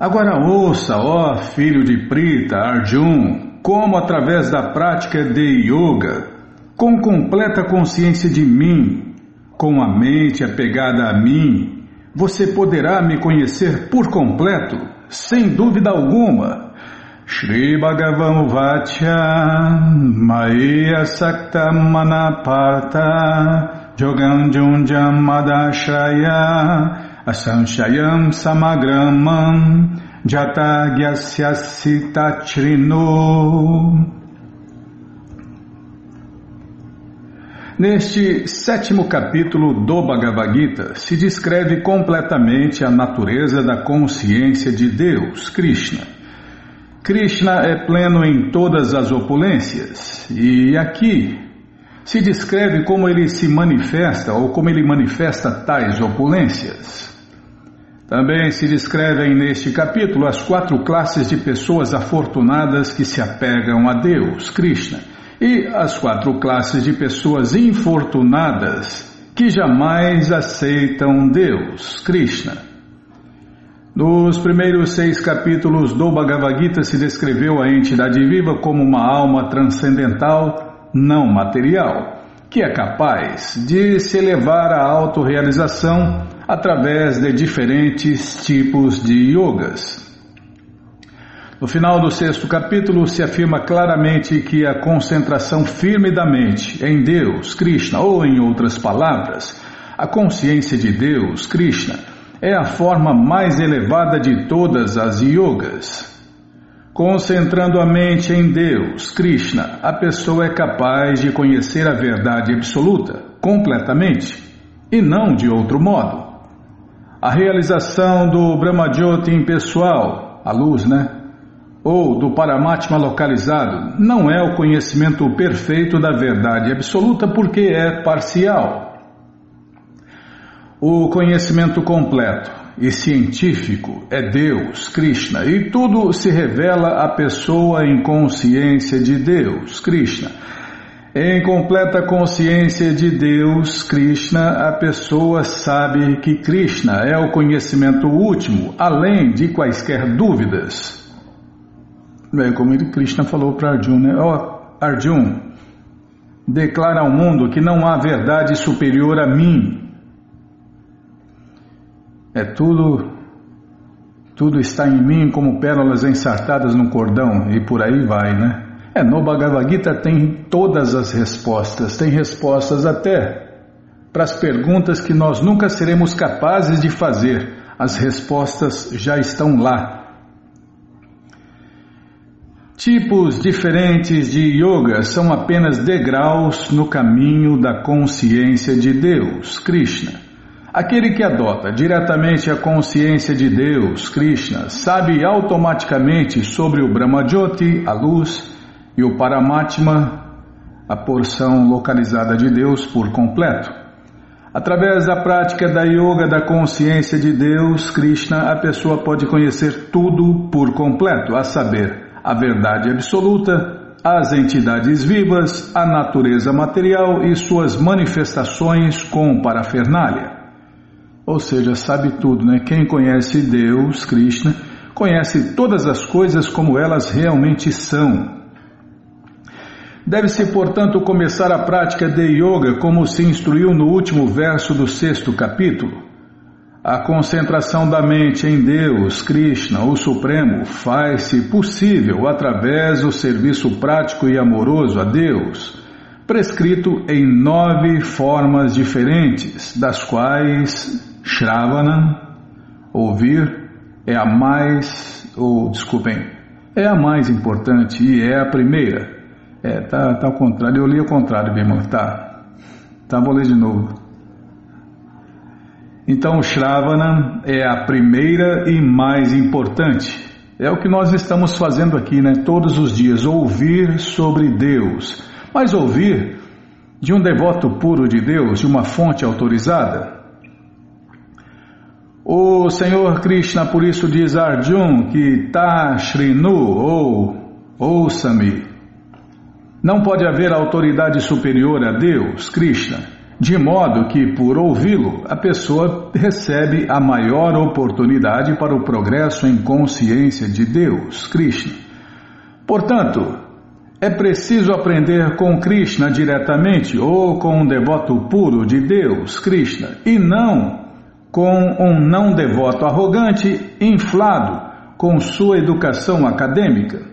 Agora ouça, ó filho de Prita, Arjun, como através da prática de yoga, com completa consciência de mim, com a mente apegada a mim, você poderá me conhecer por completo, sem dúvida alguma. Shri Bhagavan Vachya Maya Sakta Manapata Joganjunjam Asanshayam Samagramam Jatagyasyassitatrino Neste sétimo capítulo do Bhagavad Gita se descreve completamente a natureza da consciência de Deus, Krishna. Krishna é pleno em todas as opulências e aqui se descreve como ele se manifesta ou como ele manifesta tais opulências. Também se descrevem neste capítulo as quatro classes de pessoas afortunadas que se apegam a Deus, Krishna e as quatro classes de pessoas infortunadas que jamais aceitam Deus, Krishna. Nos primeiros seis capítulos do Bhagavad Gita se descreveu a entidade viva como uma alma transcendental, não material, que é capaz de se elevar à autorrealização através de diferentes tipos de yogas. No final do sexto capítulo se afirma claramente que a concentração firme da mente em Deus, Krishna, ou em outras palavras, a consciência de Deus, Krishna, é a forma mais elevada de todas as yogas. Concentrando a mente em Deus, Krishna, a pessoa é capaz de conhecer a verdade absoluta, completamente, e não de outro modo. A realização do Brahmajyoti impessoal, a luz, né? ou do Paramatma localizado não é o conhecimento perfeito da verdade absoluta porque é parcial. O conhecimento completo e científico é Deus, Krishna, e tudo se revela à pessoa em consciência de Deus, Krishna. Em completa consciência de Deus, Krishna, a pessoa sabe que Krishna é o conhecimento último, além de quaisquer dúvidas. É, como Krishna falou para Arjuna, né? oh, Arjuna, declara ao mundo que não há verdade superior a mim. É tudo, tudo está em mim como pérolas ensartadas no cordão e por aí vai, né? É, no Bhagavad Gita tem todas as respostas, tem respostas até para as perguntas que nós nunca seremos capazes de fazer. As respostas já estão lá. Tipos diferentes de yoga são apenas degraus no caminho da consciência de Deus, Krishna. Aquele que adota diretamente a consciência de Deus, Krishna, sabe automaticamente sobre o Brahmajyoti, a luz, e o Paramatma, a porção localizada de Deus por completo. Através da prática da yoga da consciência de Deus, Krishna, a pessoa pode conhecer tudo por completo, a saber, a verdade absoluta, as entidades vivas, a natureza material e suas manifestações com parafernália. Ou seja, sabe tudo, né? Quem conhece Deus, Krishna, conhece todas as coisas como elas realmente são. Deve-se, portanto, começar a prática de yoga como se instruiu no último verso do sexto capítulo. A concentração da mente em Deus, Krishna, o Supremo, faz-se possível através do serviço prático e amoroso a Deus, prescrito em nove formas diferentes, das quais Shravana, ouvir, é a mais, ou desculpem, é a mais importante e é a primeira. É, tá, tá ao contrário, eu li ao contrário, bem, tá. Tá, vou ler de novo. Então, Shravana é a primeira e mais importante. É o que nós estamos fazendo aqui, né? Todos os dias, ouvir sobre Deus. Mas ouvir de um devoto puro de Deus, de uma fonte autorizada. O Senhor Krishna, por isso, diz a Arjun que Tashrinu, ou ouça-me. Não pode haver autoridade superior a Deus, Krishna de modo que, por ouvi-lo, a pessoa recebe a maior oportunidade para o progresso em consciência de Deus, Krishna. Portanto, é preciso aprender com Krishna diretamente ou com um devoto puro de Deus, Krishna, e não com um não devoto arrogante, inflado com sua educação acadêmica.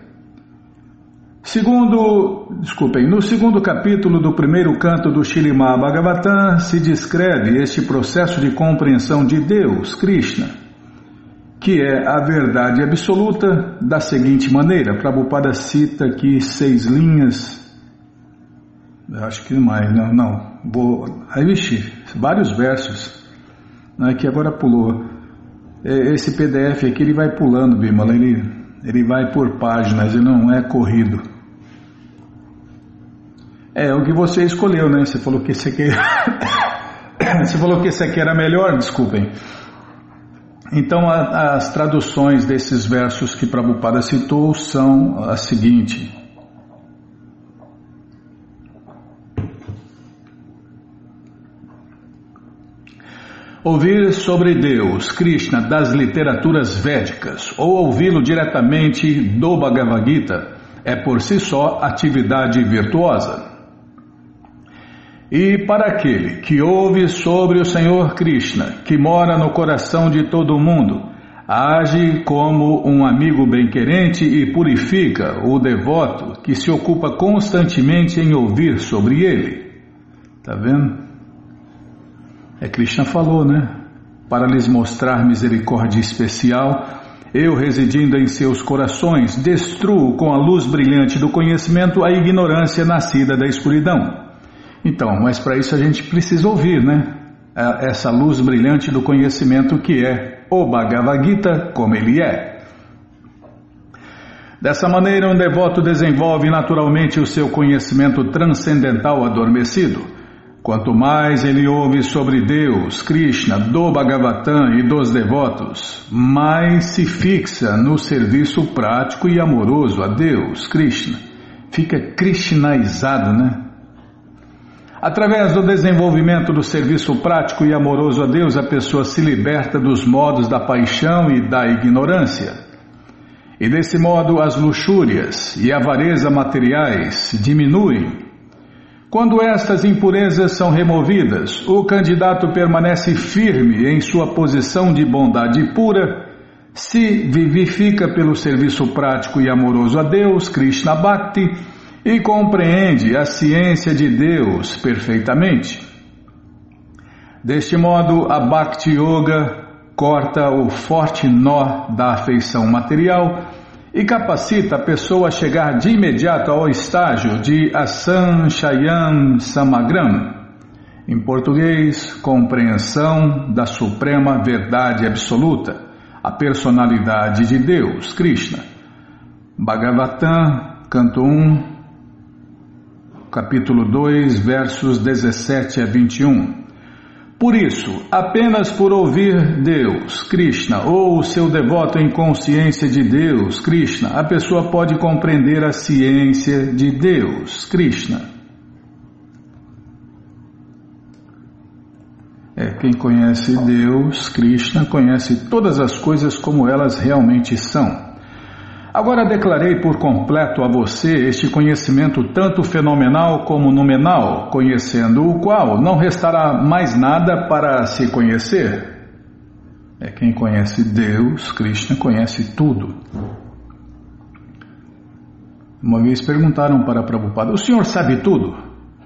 Segundo, desculpem, no segundo capítulo do primeiro canto do Shilimá Bhagavatam se descreve este processo de compreensão de Deus, Krishna, que é a verdade absoluta da seguinte maneira. Prabhupada cita aqui seis linhas, acho que mais, não, não, vou, aí vários versos, né, que agora pulou. É, esse PDF aqui ele vai pulando, Bimala, ele, ele vai por páginas, ele não é corrido. É, o que você escolheu, né? Você falou que esse aqui. você falou que esse aqui era melhor, desculpem. Então, a, as traduções desses versos que Prabhupada citou são a seguinte. Ouvir sobre Deus, Krishna, das literaturas védicas, ou ouvi-lo diretamente do Bhagavad Gita, é por si só atividade virtuosa. E para aquele que ouve sobre o Senhor Krishna, que mora no coração de todo mundo, age como um amigo bem-querente e purifica o devoto que se ocupa constantemente em ouvir sobre ele. Tá vendo? É Krishna falou, né? Para lhes mostrar misericórdia especial, eu residindo em seus corações, destruo com a luz brilhante do conhecimento a ignorância nascida da escuridão. Então, mas para isso a gente precisa ouvir, né? Essa luz brilhante do conhecimento que é o Bhagavad Gita como ele é. Dessa maneira, um devoto desenvolve naturalmente o seu conhecimento transcendental adormecido. Quanto mais ele ouve sobre Deus, Krishna, do Bhagavatam e dos devotos, mais se fixa no serviço prático e amoroso a Deus, Krishna. Fica krishnaizado, né? Através do desenvolvimento do serviço prático e amoroso a Deus, a pessoa se liberta dos modos da paixão e da ignorância. E desse modo, as luxúrias e avareza materiais diminuem. Quando estas impurezas são removidas, o candidato permanece firme em sua posição de bondade pura, se vivifica pelo serviço prático e amoroso a Deus, Krishna Bhakti, e compreende a ciência de Deus perfeitamente. Deste modo, a Bhakti Yoga corta o forte nó da afeição material e capacita a pessoa a chegar de imediato ao estágio de Asanshayam Samagram, em português, compreensão da suprema verdade absoluta, a personalidade de Deus, Krishna. Bhagavatam, canto 1, capítulo 2, versos 17 a 21. Por isso, apenas por ouvir Deus, Krishna, ou o seu devoto em consciência de Deus, Krishna, a pessoa pode compreender a ciência de Deus, Krishna. É, quem conhece Deus, Krishna, conhece todas as coisas como elas realmente são. Agora declarei por completo a você este conhecimento tanto fenomenal como nominal, conhecendo o qual não restará mais nada para se conhecer. É quem conhece Deus, Krishna, conhece tudo. Uma vez perguntaram para Prabhupada: O senhor sabe tudo?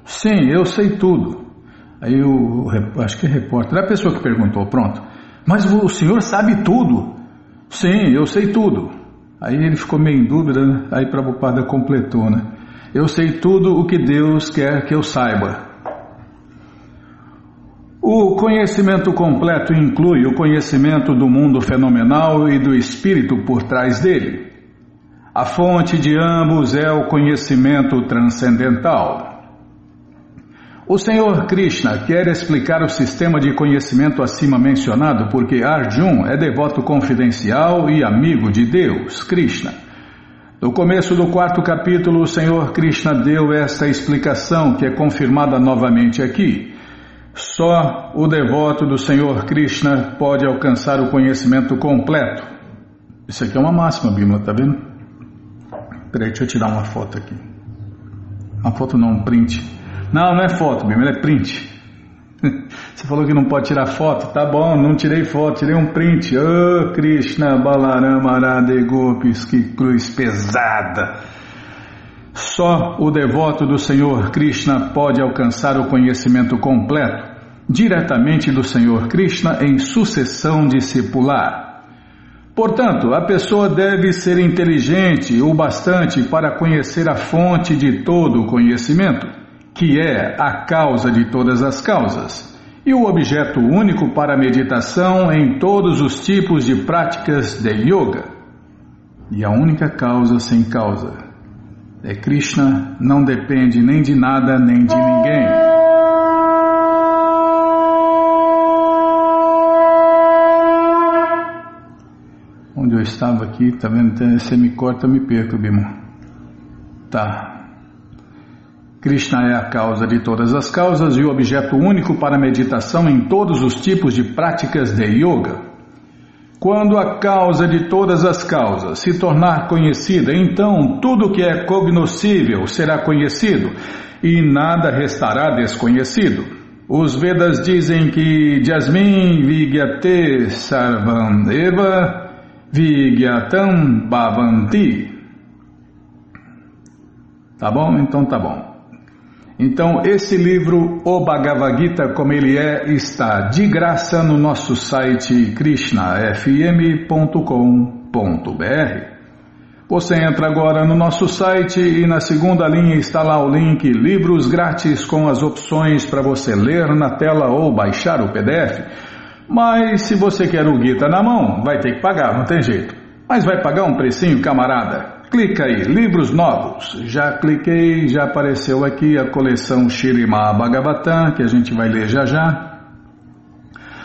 Sim, eu sei tudo. Aí o, acho que é repórter, é a pessoa que perguntou, pronto. Mas o senhor sabe tudo? Sim, eu sei tudo. Aí ele ficou meio em dúvida, né? aí Prabhupada completou, né? Eu sei tudo o que Deus quer que eu saiba. O conhecimento completo inclui o conhecimento do mundo fenomenal e do espírito por trás dele. A fonte de ambos é o conhecimento transcendental. O Senhor Krishna quer explicar o sistema de conhecimento acima mencionado porque Arjun é devoto confidencial e amigo de Deus, Krishna. No começo do quarto capítulo, o Senhor Krishna deu esta explicação que é confirmada novamente aqui. Só o devoto do Senhor Krishna pode alcançar o conhecimento completo. Isso aqui é uma máxima, Bima, tá vendo? Peraí, deixa eu tirar uma foto aqui. Uma foto não, um print. Não, não é foto, Bima, é print. Você falou que não pode tirar foto? Tá bom, não tirei foto, tirei um print. Oh, Krishna Balarama Radhe Gopis, que cruz pesada. Só o devoto do Senhor Krishna pode alcançar o conhecimento completo, diretamente do Senhor Krishna em sucessão discipular. Portanto, a pessoa deve ser inteligente o bastante para conhecer a fonte de todo o conhecimento, que é a causa de todas as causas, e o objeto único para a meditação em todos os tipos de práticas de yoga. E a única causa sem causa é Krishna, não depende nem de nada nem de ninguém. Onde eu estava aqui, tá vendo? Você me corta, me perco, Bima. Tá. Krishna é a causa de todas as causas e o objeto único para meditação em todos os tipos de práticas de yoga. Quando a causa de todas as causas se tornar conhecida, então tudo que é cognoscível será conhecido e nada restará desconhecido. Os Vedas dizem que Jasmin Vigyate Sarvam Eva Vigyatam Bhavanti. Tá bom? Então tá bom. Então, esse livro, O Bhagavad Gita, como ele é, está de graça no nosso site krishnafm.com.br. Você entra agora no nosso site e na segunda linha está lá o link Livros Grátis com as opções para você ler na tela ou baixar o PDF. Mas se você quer o Gita na mão, vai ter que pagar, não tem jeito. Mas vai pagar um precinho, camarada. Clica aí, livros novos. Já cliquei, já apareceu aqui a coleção Shirima Bhagavatam, que a gente vai ler já já.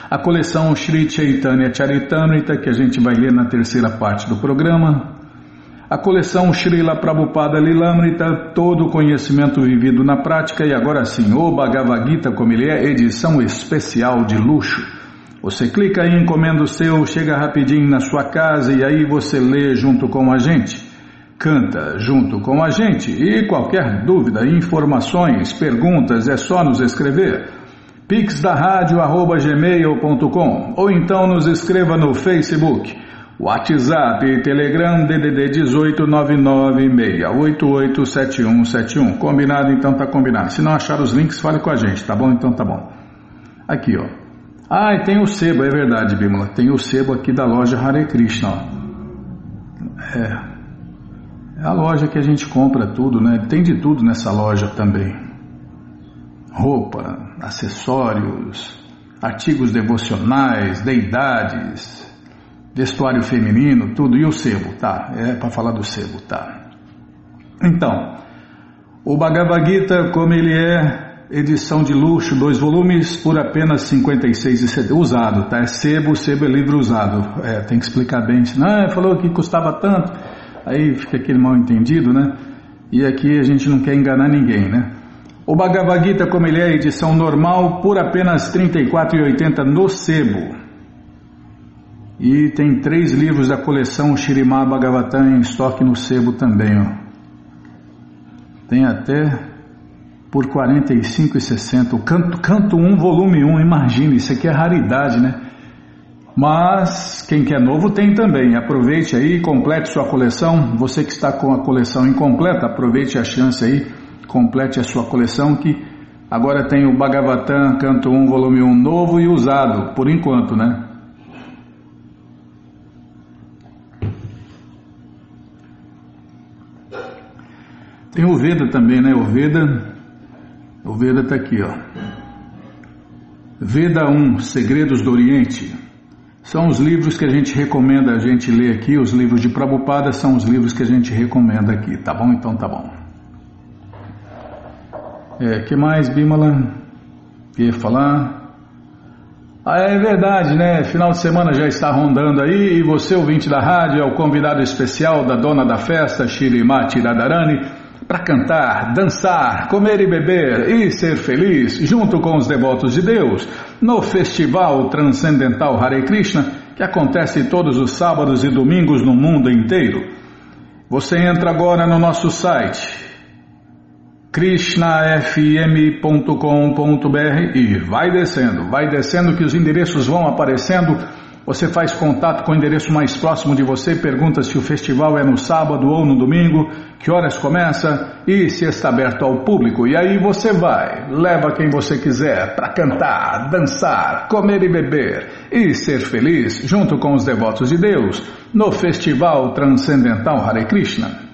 A coleção Sri Chaitanya Charitamrita, que a gente vai ler na terceira parte do programa. A coleção Srila Prabhupada Lilamrita, todo o conhecimento vivido na prática, e agora sim, o Bhagavad Gita, como ele é, edição especial de luxo. Você clica aí, encomenda o seu, chega rapidinho na sua casa e aí você lê junto com a gente canta junto com a gente e qualquer dúvida, informações, perguntas é só nos escrever pixdaradio@gmail.com ou então nos escreva no Facebook, WhatsApp e Telegram DDD 18996887171. Combinado? Então tá combinado. Se não achar os links, fale com a gente, tá bom? Então tá bom. Aqui, ó. Ah, e tem o sebo, é verdade, Bimala. Tem o sebo aqui da loja Hare Krishna, ó. É, é a loja que a gente compra tudo, né? Tem de tudo nessa loja também. Roupa, acessórios, artigos devocionais, deidades, vestuário feminino, tudo. E o sebo, tá? É para falar do sebo, tá? Então, o Bhagavad Gita, como ele é, edição de luxo, dois volumes, por apenas 56 usado, tá? É sebo, sebo é livro usado. É, tem que explicar bem. Não, falou que custava tanto. Aí fica aquele mal entendido, né? E aqui a gente não quer enganar ninguém, né? O Bhagavad Gita, como ele é, edição normal, por apenas R$ 34,80 no sebo. E tem três livros da coleção Shirimá Bhagavatam em estoque no sebo também, ó. Tem até por R$ 45,60. Canto, canto 1, volume 1, imagine, isso aqui é raridade, né? Mas quem quer novo tem também. Aproveite aí, complete sua coleção. Você que está com a coleção incompleta, aproveite a chance aí, complete a sua coleção que agora tem o Bhagavatam Canto 1, volume 1 novo e usado, por enquanto, né? Tem o Veda também, né? O Veda, o Veda está aqui, ó. Veda 1, Segredos do Oriente. São os livros que a gente recomenda a gente ler aqui, os livros de Prabhupada são os livros que a gente recomenda aqui, tá bom? Então tá bom. É, que mais, Bimala? Quer falar? Ah, é verdade, né? Final de semana já está rondando aí e você, ouvinte da rádio, é o convidado especial da dona da festa, Shirimati Radharani, para cantar, dançar, comer e beber e ser feliz junto com os devotos de Deus no Festival Transcendental Hare Krishna que acontece todos os sábados e domingos no mundo inteiro. Você entra agora no nosso site krishnafm.com.br e vai descendo, vai descendo que os endereços vão aparecendo você faz contato com o endereço mais próximo de você, pergunta se o festival é no sábado ou no domingo, que horas começa e se está aberto ao público. E aí você vai, leva quem você quiser para cantar, dançar, comer e beber e ser feliz junto com os devotos de Deus no Festival Transcendental Hare Krishna.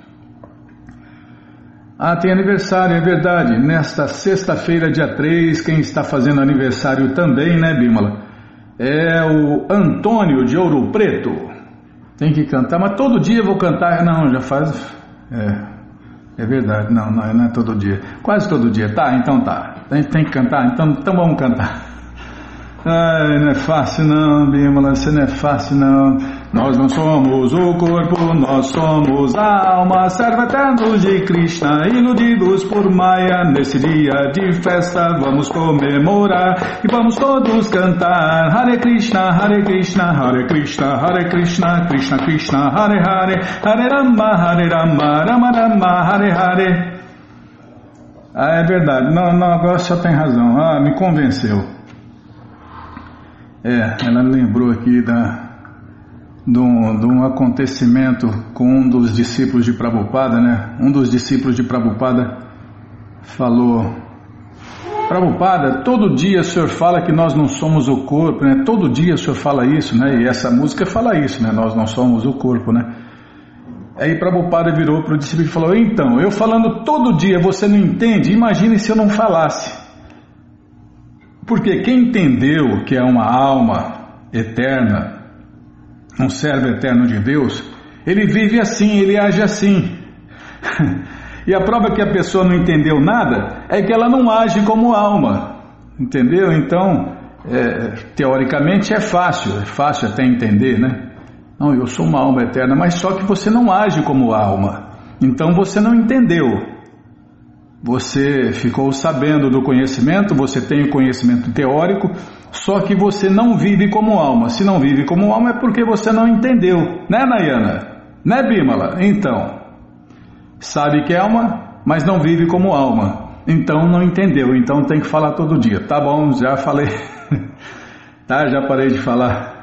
Ah, tem aniversário, é verdade. Nesta sexta-feira, dia 3, quem está fazendo aniversário também, né, Bímola? É o Antônio de Ouro Preto. Tem que cantar, mas todo dia vou cantar. Não, já faz. É, é verdade, não, não, não é todo dia. Quase todo dia. Tá, então tá. Tem, tem que cantar, então, então vamos cantar. Ai, não é fácil não, Bímola, isso não é fácil não. Nós não somos o corpo, nós somos a alma, serva eternos de Krishna, iludidos por Maya. Nesse dia de festa vamos comemorar e vamos todos cantar Hare Krishna, Hare Krishna, Hare Krishna, Hare Krishna, Krishna Krishna, Hare Hare, Hare Rama, Hare Rama, Rama Rama, Hare Hare. Ah, é verdade, não, não, agora só tem razão, ah, me convenceu. É, ela lembrou aqui da, de, um, de um acontecimento com um dos discípulos de Prabhupada, né? Um dos discípulos de Prabhupada falou: Prabhupada, todo dia o senhor fala que nós não somos o corpo, né? Todo dia o senhor fala isso, né? E essa música fala isso, né? Nós não somos o corpo, né? Aí Prabhupada virou para o discípulo e falou: Então, eu falando todo dia, você não entende? Imagine se eu não falasse. Porque quem entendeu que é uma alma eterna, um servo eterno de Deus, ele vive assim, ele age assim. e a prova que a pessoa não entendeu nada é que ela não age como alma. Entendeu? Então, é, teoricamente é fácil, é fácil até entender, né? Não, eu sou uma alma eterna, mas só que você não age como alma. Então você não entendeu. Você ficou sabendo do conhecimento, você tem o conhecimento teórico, só que você não vive como alma. Se não vive como alma é porque você não entendeu, né, Nayana? Né, Bimala? Então, sabe que é alma, mas não vive como alma. Então não entendeu, então tem que falar todo dia. Tá bom, já falei. tá, já parei de falar.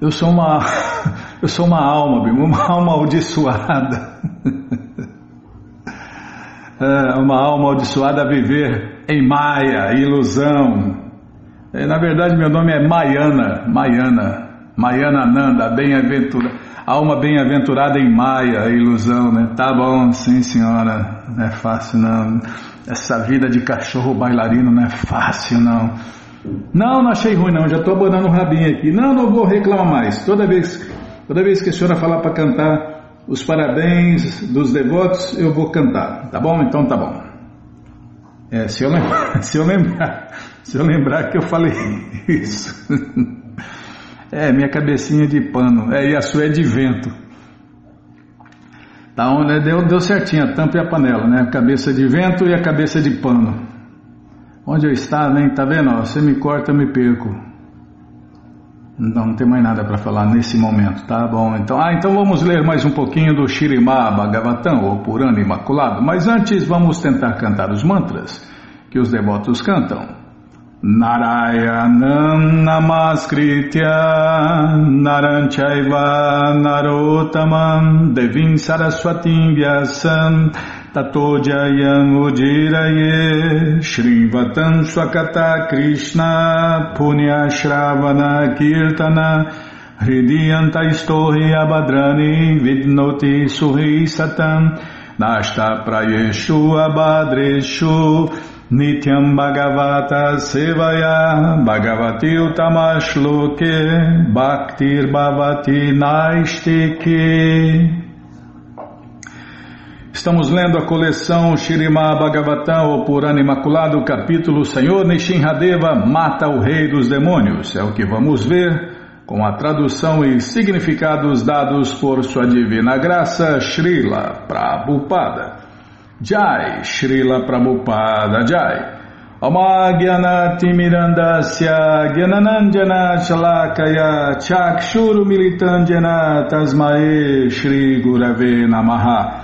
Eu sou uma eu sou uma alma, Bima, uma alma amaldiçoada. É, uma alma amaldiçoada a viver em Maia, ilusão. É, na verdade, meu nome é Maiana, Maiana, Maiana Nanda, bem-aventurada, alma bem-aventurada em Maia, ilusão, né? Tá bom, sim senhora, não é fácil não. Essa vida de cachorro bailarino não é fácil não. Não, não achei ruim não, já estou abanando o rabinho aqui. Não, não vou reclamar mais. Toda vez, toda vez que a senhora falar para cantar, os parabéns dos devotos eu vou cantar, tá bom? Então tá bom. É, se, eu lembrar, se eu lembrar, se eu lembrar que eu falei isso. É, minha cabecinha de pano, é, e a sua é de vento. Tá onde deu, deu certinho a tampa e a panela, né? A cabeça de vento e a cabeça de pano. Onde eu estava, hein? Tá vendo? você me corta, eu me perco. Não, tem mais nada para falar nesse momento, tá bom? Então, ah, então vamos ler mais um pouquinho do Shirimá Bhagavatam, ou Purana Imaculado. Mas antes vamos tentar cantar os mantras que os devotos cantam. Narayanam Namaskritya Naranchaiva Narotamam Devim Saraswatim Vyasam Shrivatam Swakata Krishna Punya Shravana Kirtana Hridiyanta Istohi Abhadrani Vidnoti Suhi Satam Nashta Prayeshu Abhadreshu Nityam Bhagavata Sevaya Bhagavati Utamashloke Bhaktir Bhavati Naistike Estamos lendo a coleção Shirima Bhagavatam, o Purana Imaculado, capítulo Senhor Nishinradeva mata o rei dos demônios. É o que vamos ver com a tradução e significados dados por sua divina graça, Srila Prabhupada. Jai, Srila Prabhupada Jai. Shalakaya Chakshuru Militandjana Tasmae Shri Gurave Namaha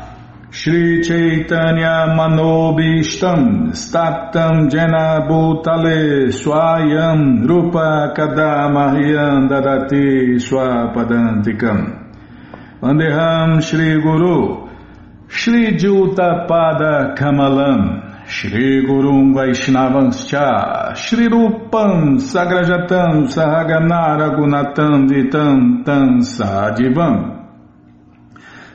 Shri Chaitanya Manobishtam Staptam Jena Bhutale Swayam Rupa Kadamahyam Dadati Swapadantikam. Vandeham Shri Guru Shri Juta Pada Kamalam Shri Gurum Vaishnavanscha Shri Rupam Sagrajatam Sahaganara Gunatam Tam Sadivam.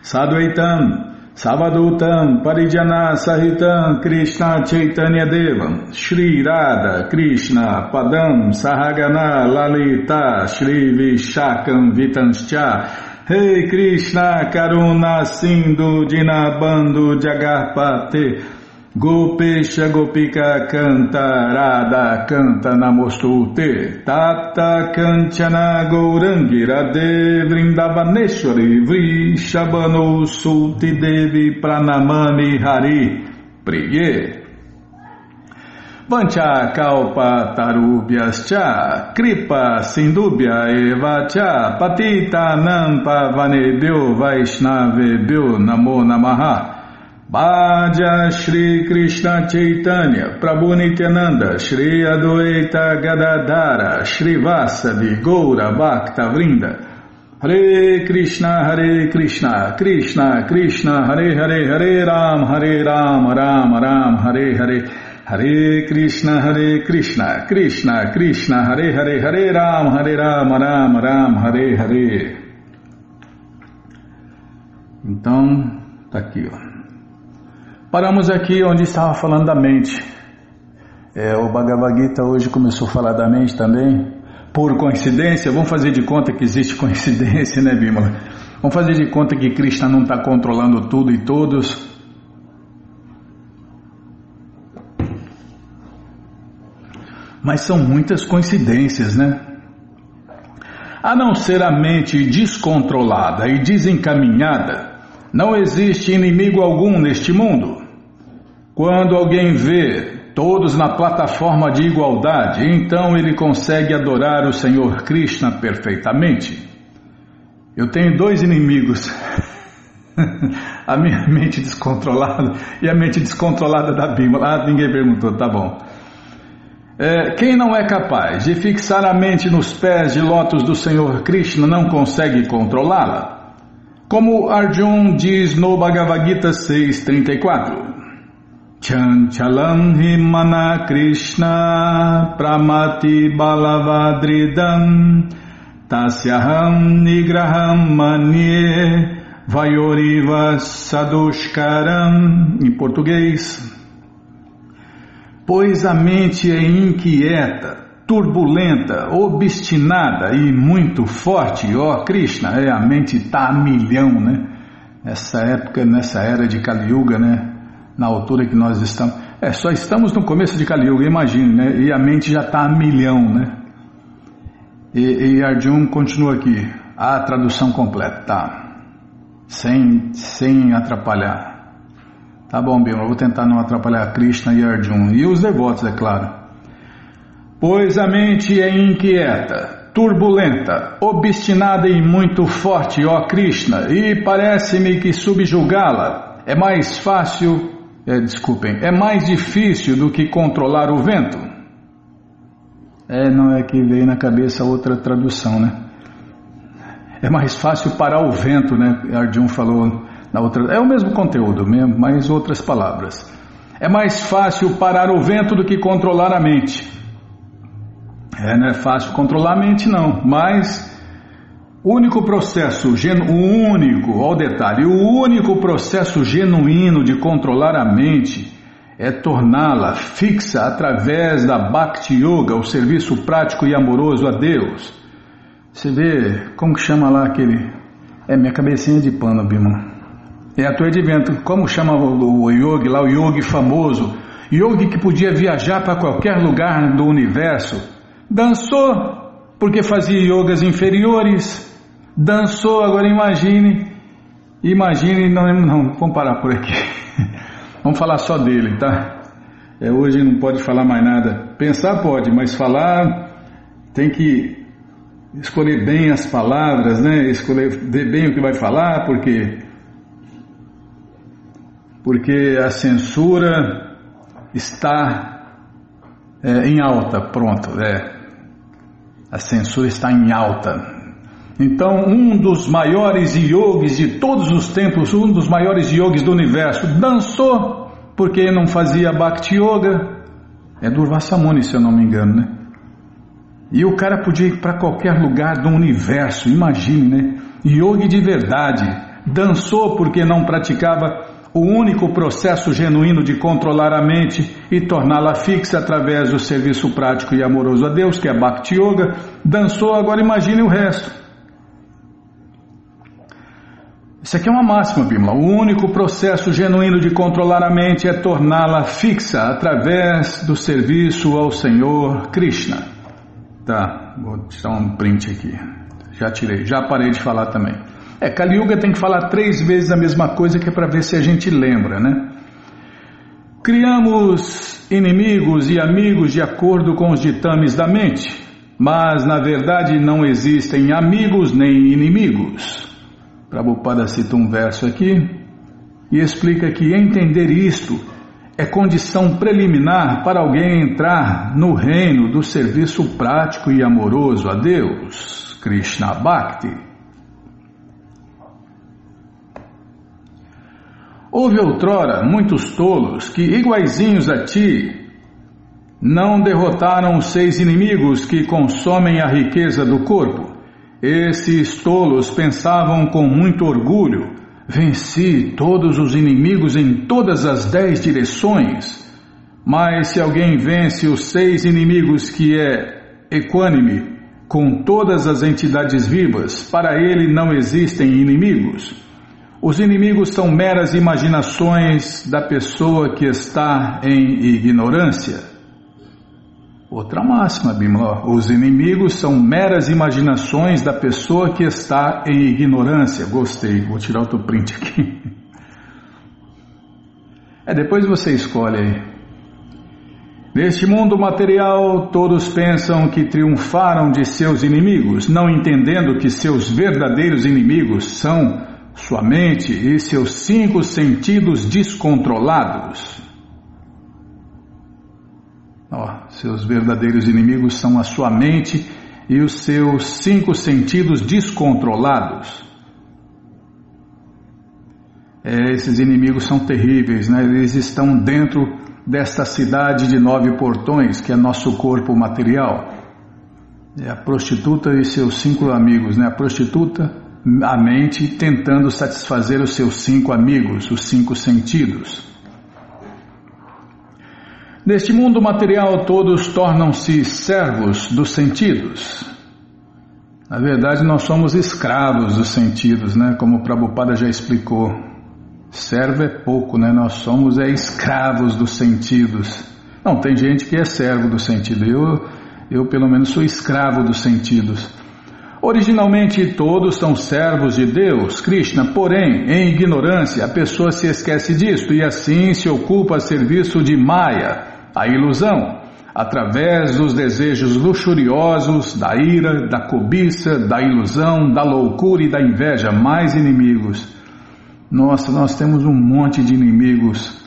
Sadvaitam Savadutam Parijana Sahitam Krishna Chaitanya Devam Shri Radha Krishna Padam Sahagana Lalita Shri Vishakam Vitanscha hey Krishna Karuna Sindhu Dinabando Jagarpate Gopesha Gopika Canta Radha Canta Namostute Tata Kanchana Gourangi Radhe Vrindavaneshwari Vrishabhanu Sulti Devi Pranamani Hari Priye. Vancha Kalpa Tarubhyascha Kripa Sindubhya Eva Cha Patita Nampa Vanebhyo Vaishnavebhyo Namo Namaha Bhaja Shri Krishna Chaitanya Prabhu Nityananda Shri Adwaita Gadadhara Shri Vasavi Goura Bhakta Vrinda. Hare Krishna Hare Krishna Krishna Krishna Hare Hare Hare Ram Hare Ram Ram Ram Hare Hare. Hare Krishna Hare Krishna Krishna Krishna Hare Hare Hare Ram Hare Ram Ram Ram Hare Hare. Então, tá aqui, ó. Paramos aqui onde estava falando da mente. É, o Bhagavad Gita hoje começou a falar da mente também. Por coincidência, vamos fazer de conta que existe coincidência, né, Bímola? Vamos fazer de conta que Krishna não está controlando tudo e todos. Mas são muitas coincidências, né? A não ser a mente descontrolada e desencaminhada, não existe inimigo algum neste mundo. Quando alguém vê todos na plataforma de igualdade, então ele consegue adorar o Senhor Krishna perfeitamente. Eu tenho dois inimigos. a minha mente descontrolada e a mente descontrolada da Bíblia. Ah, ninguém perguntou, tá bom. É, quem não é capaz de fixar a mente nos pés de lótus do Senhor Krishna não consegue controlá-la. Como Arjun diz no Bhagavad Gita 6.34. Chanchalam himana Krishna pramati balavadridam tasyaham nigraham manye vayoriva sadushkaram em português. Pois a mente é inquieta, turbulenta, obstinada e muito forte, ó Krishna, é, a mente está a milhão, né? Nessa época, nessa era de Kali Yuga, né? Na altura que nós estamos. É, só estamos no começo de Kali Yuga, imagine, né? E a mente já está a milhão, né? E, e Arjun continua aqui, a tradução completa, tá? Sem, sem atrapalhar. Tá bom, Bima, vou tentar não atrapalhar Krishna e Arjun. E os devotos, é claro. Pois a mente é inquieta, turbulenta, obstinada e muito forte, ó Krishna, e parece-me que subjugá-la é mais fácil é, desculpem, é mais difícil do que controlar o vento? É, não é que veio na cabeça outra tradução, né? É mais fácil parar o vento, né? Arjun falou na outra. É o mesmo conteúdo, mesmo, mas outras palavras. É mais fácil parar o vento do que controlar a mente. É, não é fácil controlar a mente, não, mas único processo, o único, ao detalhe, o único processo genuíno de controlar a mente é torná-la fixa através da Bhakti Yoga, o serviço prático e amoroso a Deus. Você vê, como que chama lá aquele. É minha cabecinha de pano, Bima. É a tua de vento. Como chama o, o yogi lá, o yogi famoso? Yogi que podia viajar para qualquer lugar do universo. Dançou porque fazia yogas inferiores dançou, agora imagine, imagine, não, não, vamos parar por aqui. Vamos falar só dele, tá? É, hoje não pode falar mais nada. Pensar pode, mas falar tem que escolher bem as palavras, né? Escolher bem o que vai falar, porque porque a censura está é, em alta, pronto, é. A censura está em alta. Então, um dos maiores yogis de todos os tempos, um dos maiores yogis do universo, dançou porque não fazia Bhakti Yoga. É Durvasa Muni, se eu não me engano, né? E o cara podia ir para qualquer lugar do universo, imagine, né? Yogi de verdade. Dançou porque não praticava o único processo genuíno de controlar a mente e torná-la fixa através do serviço prático e amoroso a Deus, que é Bhakti Yoga. Dançou, agora imagine o resto. Isso aqui é uma máxima, Bimla. O único processo genuíno de controlar a mente é torná-la fixa através do serviço ao Senhor Krishna. Tá, vou tirar um print aqui. Já tirei, já parei de falar também. É, Kali Yuga tem que falar três vezes a mesma coisa que é para ver se a gente lembra, né? Criamos inimigos e amigos de acordo com os ditames da mente, mas na verdade não existem amigos nem inimigos. Prabhupada cita um verso aqui e explica que entender isto é condição preliminar para alguém entrar no reino do serviço prático e amoroso a Deus, Krishna Bhakti. Houve outrora muitos tolos que, iguaizinhos a ti, não derrotaram os seis inimigos que consomem a riqueza do corpo esses tolos pensavam com muito orgulho: venci todos os inimigos em todas as dez direções. Mas se alguém vence os seis inimigos que é equânime com todas as entidades vivas, para ele não existem inimigos. Os inimigos são meras imaginações da pessoa que está em ignorância. Outra máxima, Bimla. Os inimigos são meras imaginações da pessoa que está em ignorância. Gostei. Vou tirar outro print aqui. É, depois você escolhe aí. Neste mundo material, todos pensam que triunfaram de seus inimigos, não entendendo que seus verdadeiros inimigos são sua mente e seus cinco sentidos descontrolados. Ó, seus verdadeiros inimigos são a sua mente e os seus cinco sentidos descontrolados. É, esses inimigos são terríveis, né? eles estão dentro desta cidade de nove portões, que é nosso corpo material. É a prostituta e seus cinco amigos, né? A prostituta, a mente, tentando satisfazer os seus cinco amigos, os cinco sentidos. Neste mundo material, todos tornam-se servos dos sentidos. Na verdade, nós somos escravos dos sentidos, né? Como o Prabhupada já explicou. Servo é pouco, né? Nós somos é, escravos dos sentidos. Não, tem gente que é servo do sentido. Eu, eu pelo menos, sou escravo dos sentidos. Originalmente todos são servos de Deus, Krishna, porém, em ignorância, a pessoa se esquece disto e assim se ocupa a serviço de Maya, a ilusão, através dos desejos luxuriosos, da ira, da cobiça, da ilusão, da loucura e da inveja, mais inimigos. Nossa, nós temos um monte de inimigos.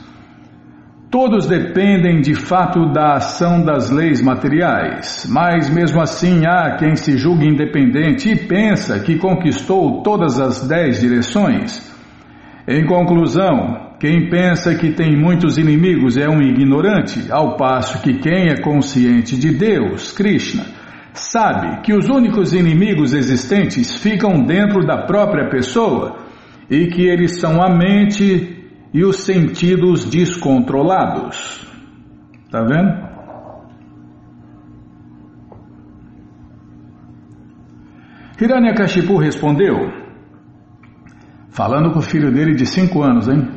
Todos dependem de fato da ação das leis materiais, mas mesmo assim há quem se julgue independente e pensa que conquistou todas as dez direções. Em conclusão, quem pensa que tem muitos inimigos é um ignorante, ao passo que quem é consciente de Deus, Krishna, sabe que os únicos inimigos existentes ficam dentro da própria pessoa e que eles são a mente e os sentidos descontrolados. Tá vendo? Hiranyakashipu respondeu, falando com o filho dele de cinco anos, hein?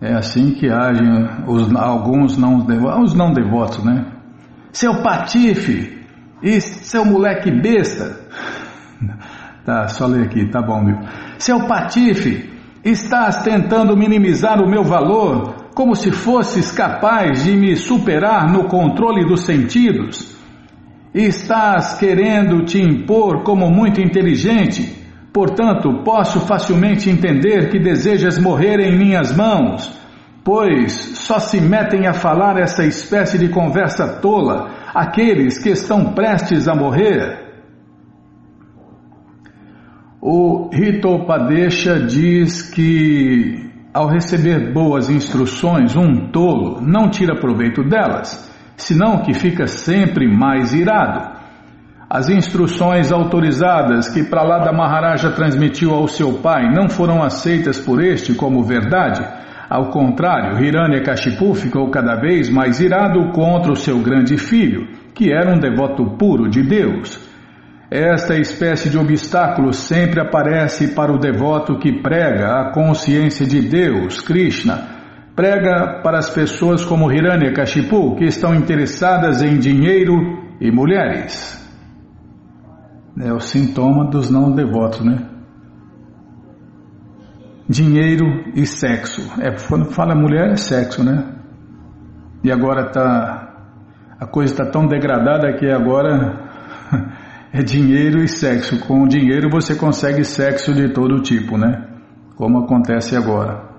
É assim que agem os, alguns não devotos, os não devotos, né? Seu patife e seu moleque besta. Tá, só ler aqui, tá bom, viu? Seu patife Estás tentando minimizar o meu valor como se fosses capaz de me superar no controle dos sentidos. Estás querendo te impor como muito inteligente, portanto, posso facilmente entender que desejas morrer em minhas mãos, pois só se metem a falar essa espécie de conversa tola aqueles que estão prestes a morrer. O Hitopadesha diz que ao receber boas instruções, um tolo não tira proveito delas, senão que fica sempre mais irado. As instruções autorizadas que Pralada Maharaja transmitiu ao seu pai não foram aceitas por este como verdade. Ao contrário, Hiranyakashipu ficou cada vez mais irado contra o seu grande filho, que era um devoto puro de Deus. Esta espécie de obstáculo sempre aparece para o devoto que prega a consciência de Deus, Krishna. Prega para as pessoas como Hiranyakashipu, que estão interessadas em dinheiro e mulheres. É o sintoma dos não devotos, né? Dinheiro e sexo. É, quando fala mulher, é sexo, né? E agora tá. A coisa está tão degradada que agora é dinheiro e sexo. Com dinheiro você consegue sexo de todo tipo, né? Como acontece agora.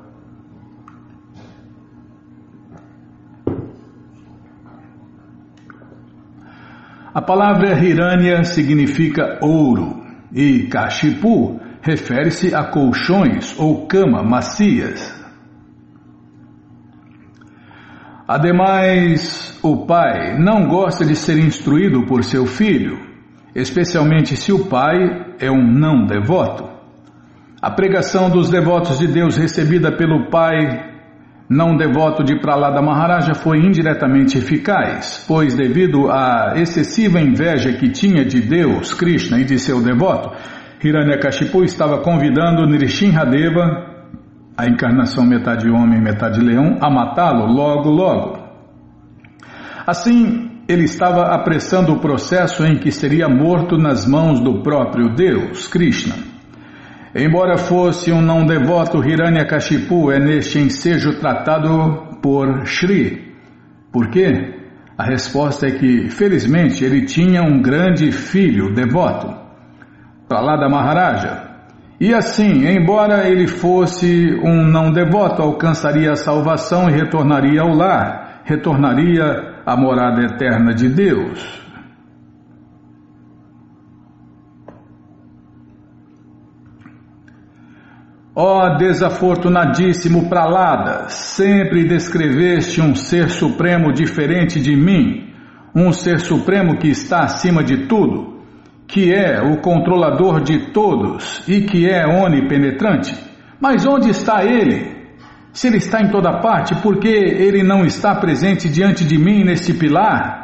A palavra Hiranya significa ouro e Kashipu refere-se a colchões ou cama macias. Ademais, o pai não gosta de ser instruído por seu filho especialmente se o pai é um não devoto. A pregação dos devotos de Deus recebida pelo pai não devoto de Pralada Maharaja foi indiretamente eficaz, pois devido à excessiva inveja que tinha de Deus, Krishna e de seu devoto, Hiranyakashipu estava convidando Nrishinhadeva, a encarnação metade homem metade leão, a matá-lo logo logo. Assim, ele estava apressando o processo em que seria morto nas mãos do próprio Deus, Krishna. Embora fosse um não devoto, Hiranyakashipu é neste ensejo tratado por Shri. Por quê? A resposta é que, felizmente, ele tinha um grande filho devoto, Pralada Maharaja. E assim, embora ele fosse um não devoto, alcançaria a salvação e retornaria ao lar, retornaria a morada eterna de Deus. Ó oh, desafortunadíssimo Pralada, sempre descreveste um ser supremo diferente de mim, um ser supremo que está acima de tudo, que é o controlador de todos e que é onipenetrante. Mas onde está ele? Se ele está em toda parte, por que ele não está presente diante de mim neste pilar?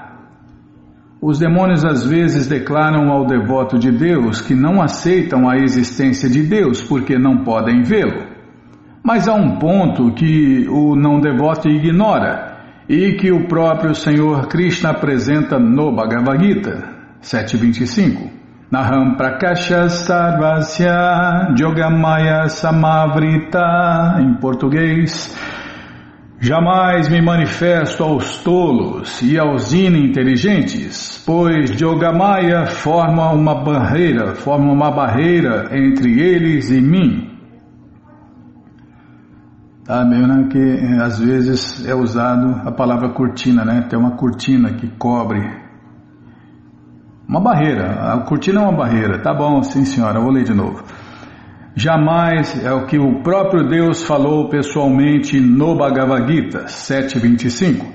Os demônios às vezes declaram ao devoto de Deus que não aceitam a existência de Deus porque não podem vê-lo. Mas há um ponto que o não devoto ignora e que o próprio Senhor Krishna apresenta no Bhagavad Gita 725. Naham Prakasha Sarvasya Yogamaya Samavrita, em português. Jamais me manifesto aos tolos e aos ininteligentes, pois Yogamaya forma uma barreira, forma uma barreira entre eles e mim. Tá meio né, que eh, às vezes é usado a palavra cortina, né? Tem uma cortina que cobre uma barreira. A cortina é uma barreira. Tá bom, sim senhora, vou ler de novo. Jamais é o que o próprio Deus falou pessoalmente no Bhagavad Gita 7.25.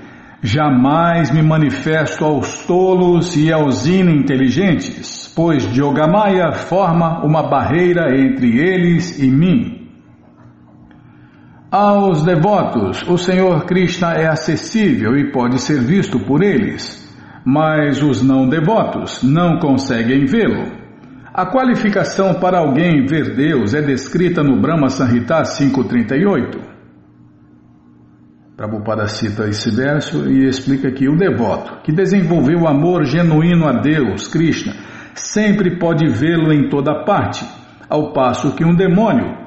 Jamais me manifesto aos tolos e aos ininteligentes, pois Yogamaya forma uma barreira entre eles e mim. Aos devotos, o Senhor Krishna é acessível e pode ser visto por eles mas os não devotos não conseguem vê-lo. A qualificação para alguém ver Deus é descrita no Brahma Sanhita 538. Prabhupada cita esse verso e explica que o devoto, que desenvolveu o amor genuíno a Deus, Krishna, sempre pode vê-lo em toda parte, ao passo que um demônio,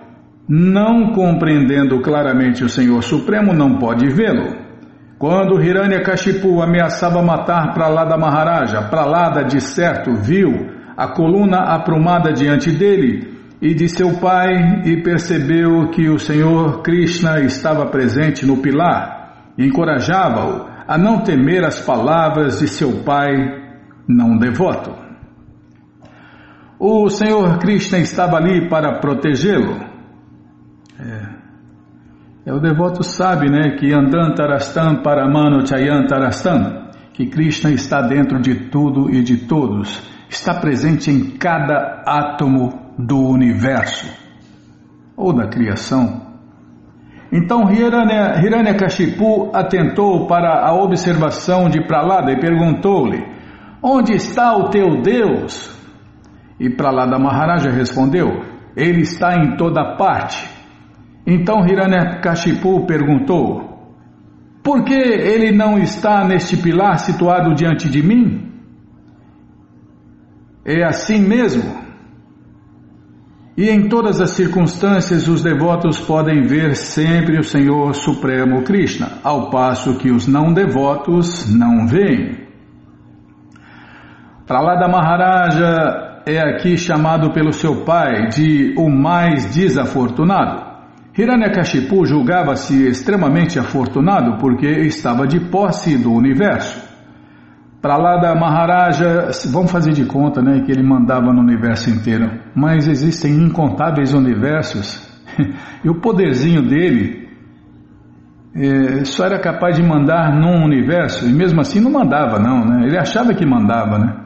não compreendendo claramente o Senhor Supremo, não pode vê-lo. Quando Hiranyakashipu ameaçava matar Pralada Maharaja, Pralada de certo viu a coluna aprumada diante dele e de seu pai e percebeu que o Senhor Krishna estava presente no pilar. Encorajava-o a não temer as palavras de seu pai não devoto. O Senhor Krishna estava ali para protegê-lo. É. é. o devoto sabe, né, que Andantarastam Paramano Chayantarastam, que Krishna está dentro de tudo e de todos, está presente em cada átomo do universo ou da criação. Então Hiranya, Hiranyakashipu atentou para a observação de Pralada e perguntou-lhe: Onde está o teu Deus? E Pralada Maharaja respondeu: Ele está em toda parte. Então Hiranyakashipu perguntou: Por que ele não está neste pilar situado diante de mim? É assim mesmo? E em todas as circunstâncias, os devotos podem ver sempre o Senhor Supremo Krishna, ao passo que os não devotos não veem. Pralada Maharaja é aqui chamado pelo seu pai de o mais desafortunado. Hiranyakashipu julgava-se extremamente afortunado porque estava de posse do universo. Para lá da Maharaja, vamos fazer de conta né, que ele mandava no universo inteiro, mas existem incontáveis universos e o poderzinho dele é, só era capaz de mandar num universo e mesmo assim não mandava não, né? ele achava que mandava, né?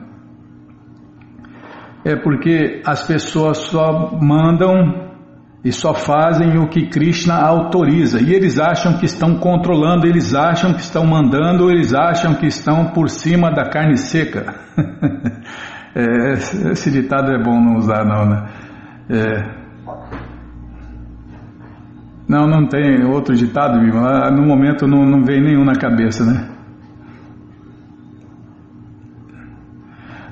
É porque as pessoas só mandam e só fazem o que Krishna autoriza. E eles acham que estão controlando, eles acham que estão mandando, eles acham que estão por cima da carne seca. é, esse ditado é bom não usar, não, né? É. Não, não tem outro ditado, no momento não, não vem nenhum na cabeça, né?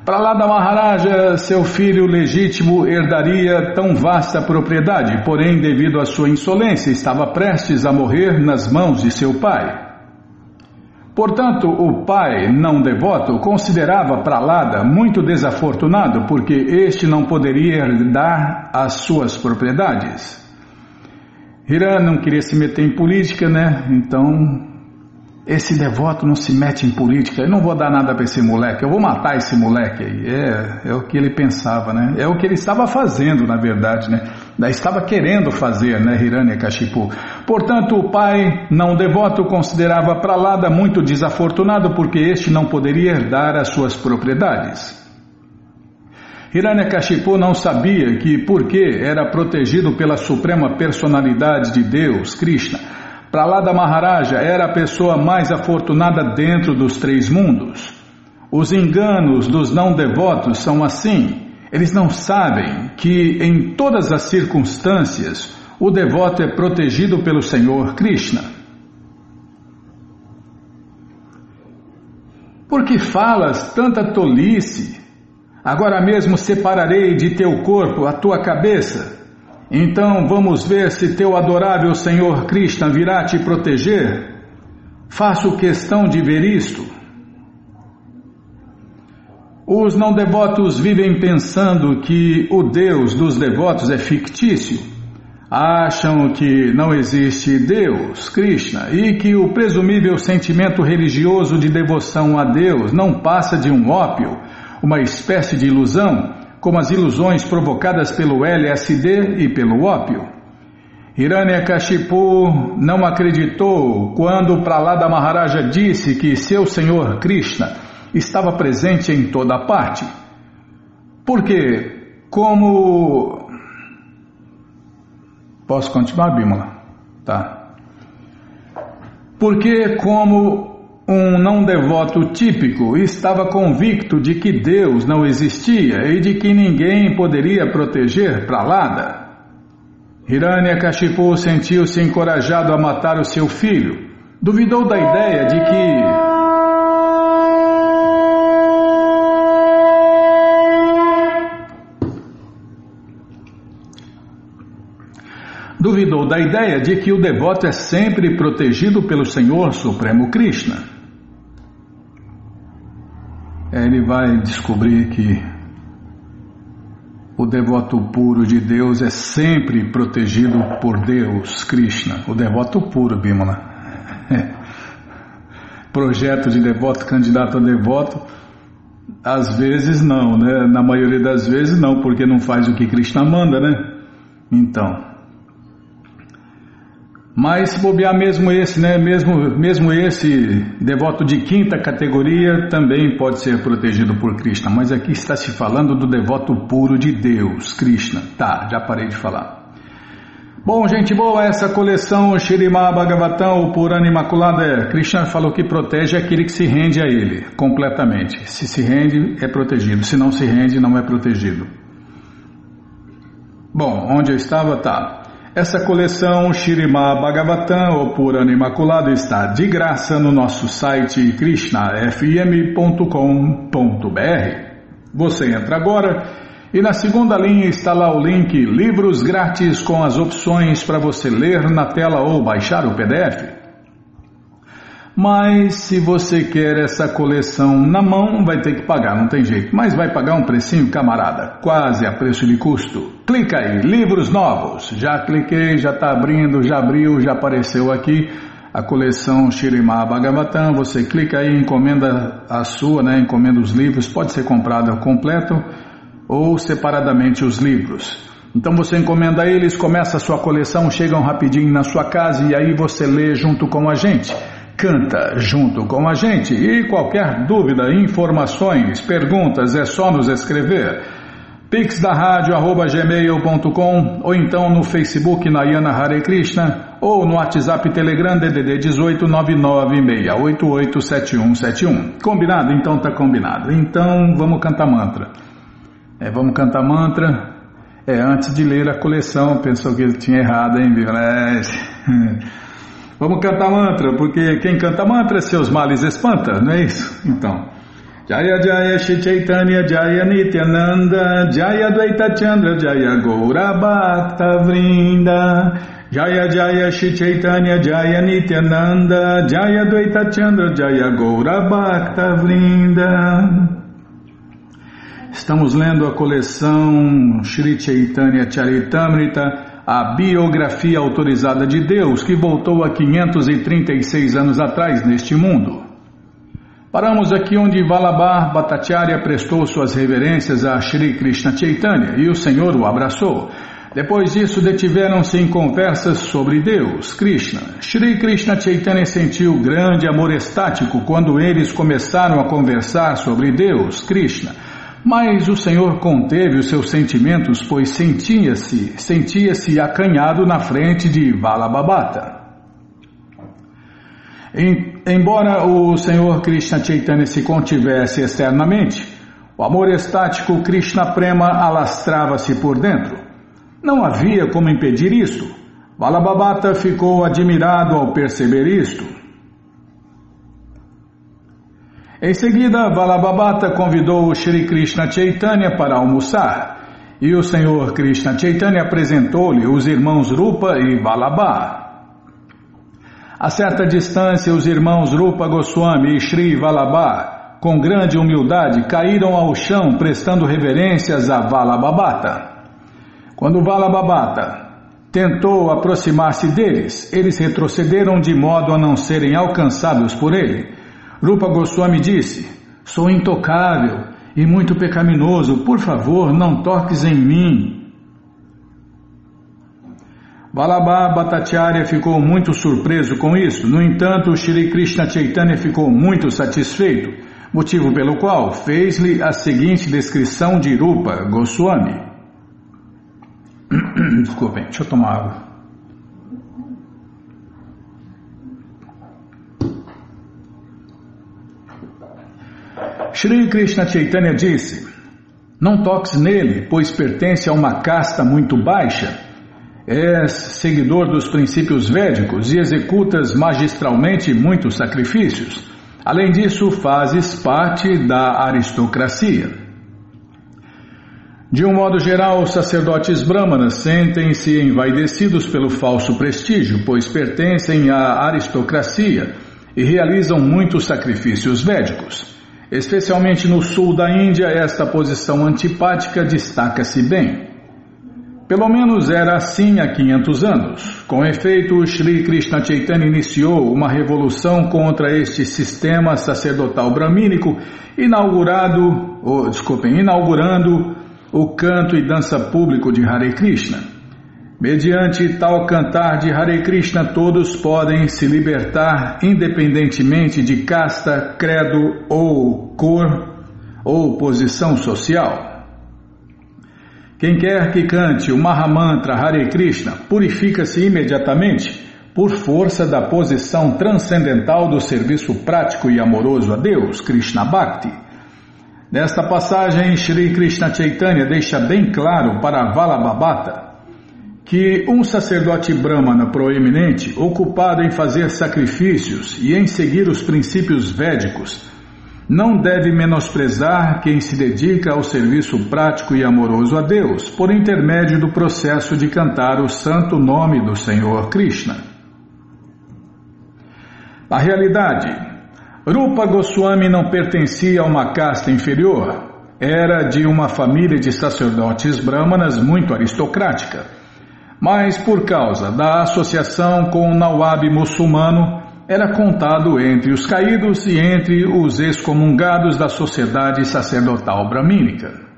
Para lá da Maharaja, seu filho legítimo herdaria tão vasta propriedade, porém, devido à sua insolência, estava prestes a morrer nas mãos de seu pai. Portanto, o pai, não devoto, considerava Pralada muito desafortunado porque este não poderia herdar as suas propriedades. Hiran não queria se meter em política, né? Então esse devoto não se mete em política, eu não vou dar nada para esse moleque, eu vou matar esse moleque aí. É, é o que ele pensava, né? É o que ele estava fazendo, na verdade, né? Estava querendo fazer, né, Hiranyakashipu. Portanto, o pai não devoto considerava Pralada muito desafortunado porque este não poderia herdar as suas propriedades. Hiranyakashipu não sabia que, porque era protegido pela suprema personalidade de Deus, Krishna, Pralada Maharaja era a pessoa mais afortunada dentro dos três mundos. Os enganos dos não devotos são assim. Eles não sabem que em todas as circunstâncias o devoto é protegido pelo Senhor Krishna. Por que falas tanta tolice? Agora mesmo separarei de teu corpo a tua cabeça então vamos ver se teu adorável Senhor Krishna virá te proteger. Faço questão de ver isto. Os não devotos vivem pensando que o Deus dos devotos é fictício. Acham que não existe Deus, Krishna, e que o presumível sentimento religioso de devoção a Deus não passa de um ópio, uma espécie de ilusão como as ilusões provocadas pelo LSD e pelo ópio. Hiranyakashipu não acreditou quando Pralada Maharaja disse que seu senhor Krishna estava presente em toda parte. Porque, como. Posso continuar, Bimala? Tá. Porque, como um não devoto típico estava convicto de que Deus não existia e de que ninguém poderia proteger Pralada. Hiranyakashipu sentiu-se encorajado a matar o seu filho. Duvidou da ideia de que duvidou da ideia de que o devoto é sempre protegido pelo Senhor Supremo Krishna. Ele vai descobrir que o devoto puro de Deus é sempre protegido por Deus, Krishna. O devoto puro, Bimala. É. Projeto de devoto, candidato a devoto, às vezes não, né? Na maioria das vezes não, porque não faz o que Krishna manda, né? Então. Mas se bobear mesmo esse, né? Mesmo, mesmo esse devoto de quinta categoria também pode ser protegido por Krishna. Mas aqui está se falando do devoto puro de Deus, Krishna. Tá, já parei de falar. Bom, gente boa, essa coleção Shirimá Bhagavatam, o Purana Imaculada, é, Krishna falou que protege aquele que se rende a ele, completamente. Se se rende, é protegido. Se não se rende, não é protegido. Bom, onde eu estava, tá. Essa coleção Shirimá Bhagavatam, o Purana Imaculado, está de graça no nosso site krishnafm.com.br. Você entra agora e na segunda linha está lá o link Livros Grátis com as opções para você ler na tela ou baixar o PDF. Mas se você quer essa coleção na mão, vai ter que pagar, não tem jeito. Mas vai pagar um precinho, camarada, quase a preço de custo. Clica aí, livros novos. Já cliquei, já está abrindo, já abriu, já apareceu aqui a coleção Shirimá Bhagavatam. Você clica aí, encomenda a sua, né? Encomenda os livros, pode ser comprado completo ou separadamente os livros. Então você encomenda eles, começa a sua coleção, chegam rapidinho na sua casa e aí você lê junto com a gente. Canta junto com a gente e qualquer dúvida, informações, perguntas é só nos escrever. Pix da rádio arroba gmail.com ou então no Facebook Nayana Hare Krishna ou no WhatsApp Telegram DDD 18 996887171. Combinado? Então tá combinado. Então vamos cantar mantra. É, vamos cantar mantra. É, antes de ler a coleção, pensou que ele tinha errado, hein, É, vamos cantar mantra, porque quem canta mantra, seus males espanta, não é isso? Então. Jaya Jaya Shri Chaitanya Jaya Nityananda Jaya Dvaita Chandra Jaya Gaura Bhakta Vrinda Jaya Jaya Shri Chaitanya Jaya Nityananda Jaya Dvaita Chandra Jaya Gaura Bhakta Vrinda Estamos lendo a coleção Sri Chaitanya Charitamrita, a biografia autorizada de Deus, que voltou há 536 anos atrás neste mundo. Paramos aqui onde Valabha Bhattacharya prestou suas reverências a Sri Krishna Chaitanya e o Senhor o abraçou. Depois disso, detiveram-se em conversas sobre Deus, Krishna. Shri Krishna Chaitanya sentiu grande amor estático quando eles começaram a conversar sobre Deus, Krishna. Mas o Senhor conteve os seus sentimentos, pois sentia-se, sentia-se acanhado na frente de Valabhabata. Embora o Senhor Krishna Chaitanya se contivesse externamente, o amor estático Krishna Prema alastrava-se por dentro. Não havia como impedir isto. Valabhabata ficou admirado ao perceber isto. Em seguida, Valabhabata convidou o Shri Krishna Chaitanya para almoçar e o Senhor Krishna Chaitanya apresentou-lhe os irmãos Rupa e Valabha. A certa distância, os irmãos Rupa Goswami e Shri Valabha, com grande humildade, caíram ao chão prestando reverências a Valabhabata. Quando Valabhabata tentou aproximar-se deles, eles retrocederam de modo a não serem alcançados por ele Rupa Goswami disse: Sou intocável e muito pecaminoso, por favor, não toques em mim. Balabha Bhattacharya ficou muito surpreso com isso, no entanto, Shri Krishna Chaitanya ficou muito satisfeito, motivo pelo qual fez-lhe a seguinte descrição de Rupa Goswami. Desculpem, deixa eu tomar água. Shri Krishna Chaitanya disse: Não toques nele, pois pertence a uma casta muito baixa. És seguidor dos princípios védicos e executas magistralmente muitos sacrifícios. Além disso, fazes parte da aristocracia. De um modo geral, os sacerdotes brahmanas sentem-se envaidecidos pelo falso prestígio, pois pertencem à aristocracia e realizam muitos sacrifícios védicos. Especialmente no sul da Índia, esta posição antipática destaca-se bem. Pelo menos era assim há 500 anos. Com efeito, Sri Krishna Chaitanya iniciou uma revolução contra este sistema sacerdotal bramínico, inaugurado, oh, desculpem, inaugurando o canto e dança público de Hare Krishna. Mediante tal cantar de Hare Krishna, todos podem se libertar independentemente de casta, credo ou cor ou posição social. Quem quer que cante o Mahamantra Hare Krishna purifica-se imediatamente por força da posição transcendental do serviço prático e amoroso a Deus, Krishna Bhakti. Nesta passagem, Shri Krishna Chaitanya deixa bem claro para Valabhabata que um sacerdote brahmana proeminente, ocupado em fazer sacrifícios e em seguir os princípios védicos, não deve menosprezar quem se dedica ao serviço prático e amoroso a Deus por intermédio do processo de cantar o santo nome do Senhor Krishna. Na realidade, Rupa Goswami não pertencia a uma casta inferior, era de uma família de sacerdotes brahmanas muito aristocrática. Mas por causa da associação com o Nawab muçulmano, era contado entre os caídos e entre os excomungados da sociedade sacerdotal bramínica.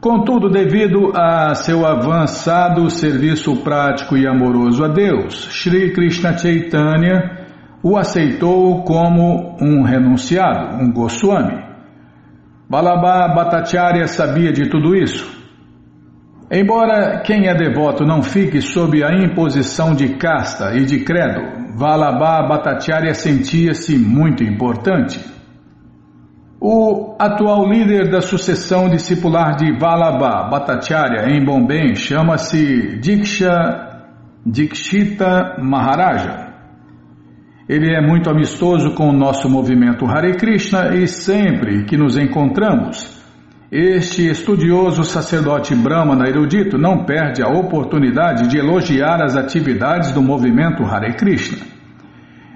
Contudo, devido a seu avançado serviço prático e amoroso a Deus, Sri Krishna Chaitanya o aceitou como um renunciado, um Goswami. Balabá Bhattacharya sabia de tudo isso. Embora quem é devoto não fique sob a imposição de casta e de credo, Valabha Bhattacharya sentia-se muito importante. O atual líder da sucessão discipular de Valabha Bhattacharya em Bombay chama-se Diksha Dikshita Maharaja. Ele é muito amistoso com o nosso movimento Hare Krishna e sempre que nos encontramos, este estudioso sacerdote brahmana erudito não perde a oportunidade de elogiar as atividades do movimento Hare Krishna.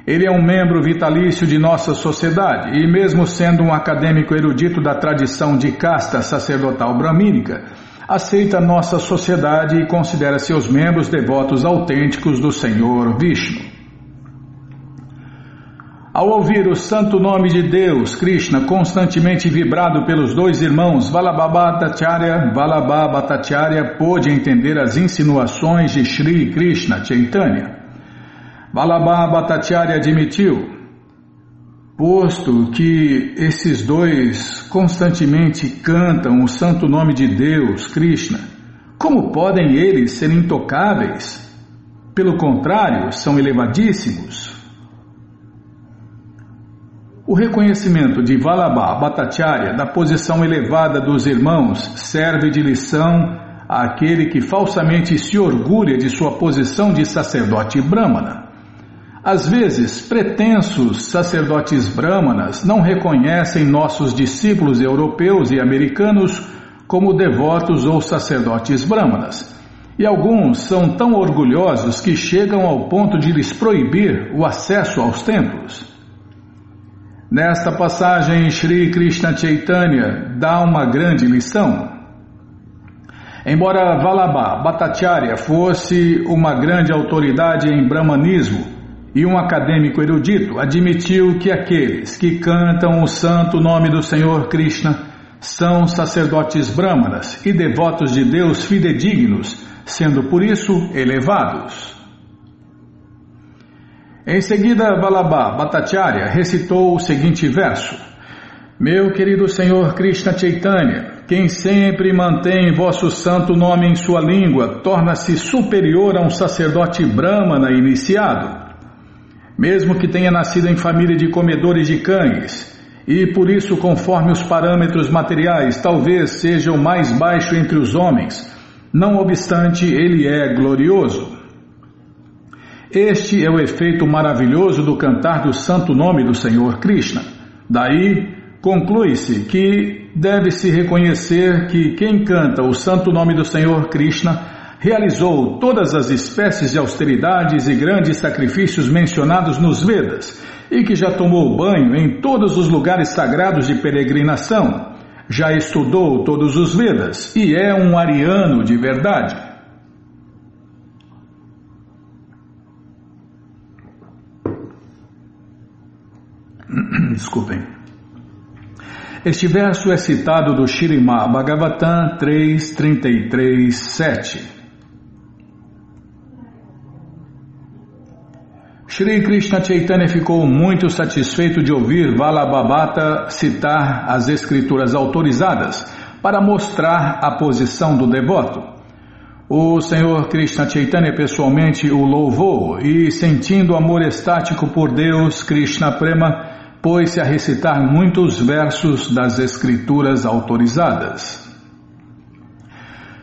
Ele é um membro vitalício de nossa sociedade e, mesmo sendo um acadêmico erudito da tradição de casta sacerdotal bramínica, aceita nossa sociedade e considera seus membros devotos autênticos do Senhor Vishnu. Ao ouvir o santo nome de Deus, Krishna, constantemente vibrado pelos dois irmãos Valabhabhatacharya, Valabhabhatacharya pôde entender as insinuações de Sri Krishna Chaitanya. Valabhabhatacharya admitiu, posto que esses dois constantemente cantam o santo nome de Deus, Krishna, como podem eles ser intocáveis? Pelo contrário, são elevadíssimos. O reconhecimento de Valabha Bhattacharya da posição elevada dos irmãos serve de lição àquele que falsamente se orgulha de sua posição de sacerdote brahmana. Às vezes, pretensos sacerdotes brahmanas não reconhecem nossos discípulos europeus e americanos como devotos ou sacerdotes brahmanas. E alguns são tão orgulhosos que chegam ao ponto de lhes proibir o acesso aos templos. Nesta passagem, Sri Krishna Chaitanya dá uma grande lição. Embora Vallabha Bhattacharya fosse uma grande autoridade em brahmanismo e um acadêmico erudito, admitiu que aqueles que cantam o santo nome do Senhor Krishna são sacerdotes brahmanas e devotos de Deus fidedignos, sendo por isso elevados. Em seguida, Balabá Bhattacharya recitou o seguinte verso: Meu querido Senhor Krishna Chaitanya, quem sempre mantém vosso santo nome em sua língua torna-se superior a um sacerdote brahmana iniciado. Mesmo que tenha nascido em família de comedores de cães, e por isso, conforme os parâmetros materiais, talvez seja o mais baixo entre os homens, não obstante, ele é glorioso. Este é o efeito maravilhoso do cantar do santo nome do Senhor Krishna. Daí, conclui-se que deve-se reconhecer que quem canta o santo nome do Senhor Krishna realizou todas as espécies de austeridades e grandes sacrifícios mencionados nos Vedas e que já tomou banho em todos os lugares sagrados de peregrinação, já estudou todos os Vedas e é um ariano de verdade. Desculpem. Este verso é citado do Shirimá Bhagavatam 3.33.7. Shri Krishna Chaitanya ficou muito satisfeito de ouvir Valabhabhata citar as escrituras autorizadas para mostrar a posição do devoto. O Senhor Krishna Chaitanya pessoalmente o louvou e, sentindo amor estático por Deus, Krishna Prema, pôs-se a recitar muitos versos das escrituras autorizadas.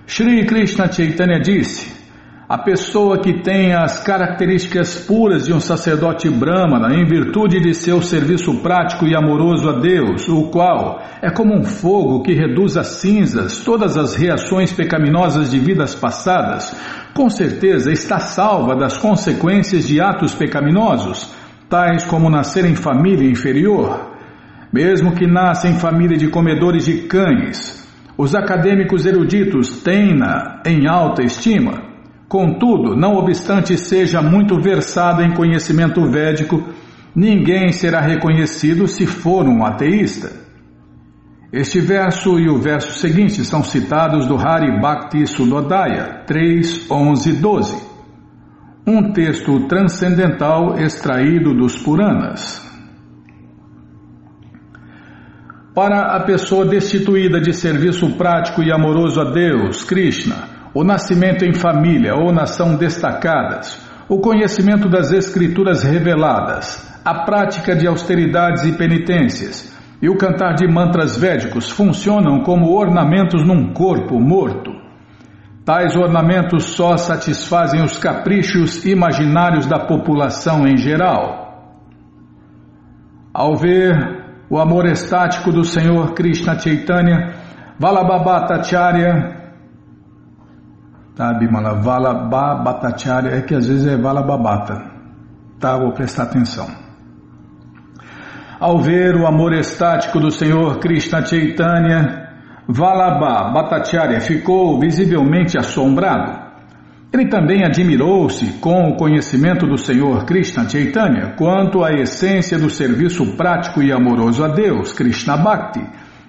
Shri Krishna Chaitanya disse: A pessoa que tem as características puras de um sacerdote brahmana em virtude de seu serviço prático e amoroso a Deus, o qual é como um fogo que reduz a cinzas todas as reações pecaminosas de vidas passadas, com certeza está salva das consequências de atos pecaminosos tais como nascer em família inferior, mesmo que nasça em família de comedores de cães. Os acadêmicos eruditos têm-na em alta estima. Contudo, não obstante seja muito versada em conhecimento védico, ninguém será reconhecido se for um ateísta. Este verso e o verso seguinte são citados do Hari Bhakti Sudodaya 3, 11 12 um texto transcendental extraído dos Puranas. Para a pessoa destituída de serviço prático e amoroso a Deus, Krishna, o nascimento em família ou nação destacadas, o conhecimento das escrituras reveladas, a prática de austeridades e penitências e o cantar de mantras védicos funcionam como ornamentos num corpo morto. Tais ornamentos só satisfazem os caprichos imaginários da população em geral. Ao ver o amor estático do Senhor Krishna Chaitanya, Valabhabatacharya, tá, Bimala? Valabhabatacharya, é que às vezes é Valabhabata, tá? Vou prestar atenção. Ao ver o amor estático do Senhor Krishna Chaitanya, Valabha Bhattacharya ficou visivelmente assombrado. Ele também admirou-se com o conhecimento do Senhor Krishna Chaitanya quanto à essência do serviço prático e amoroso a Deus, Krishna Bhakti,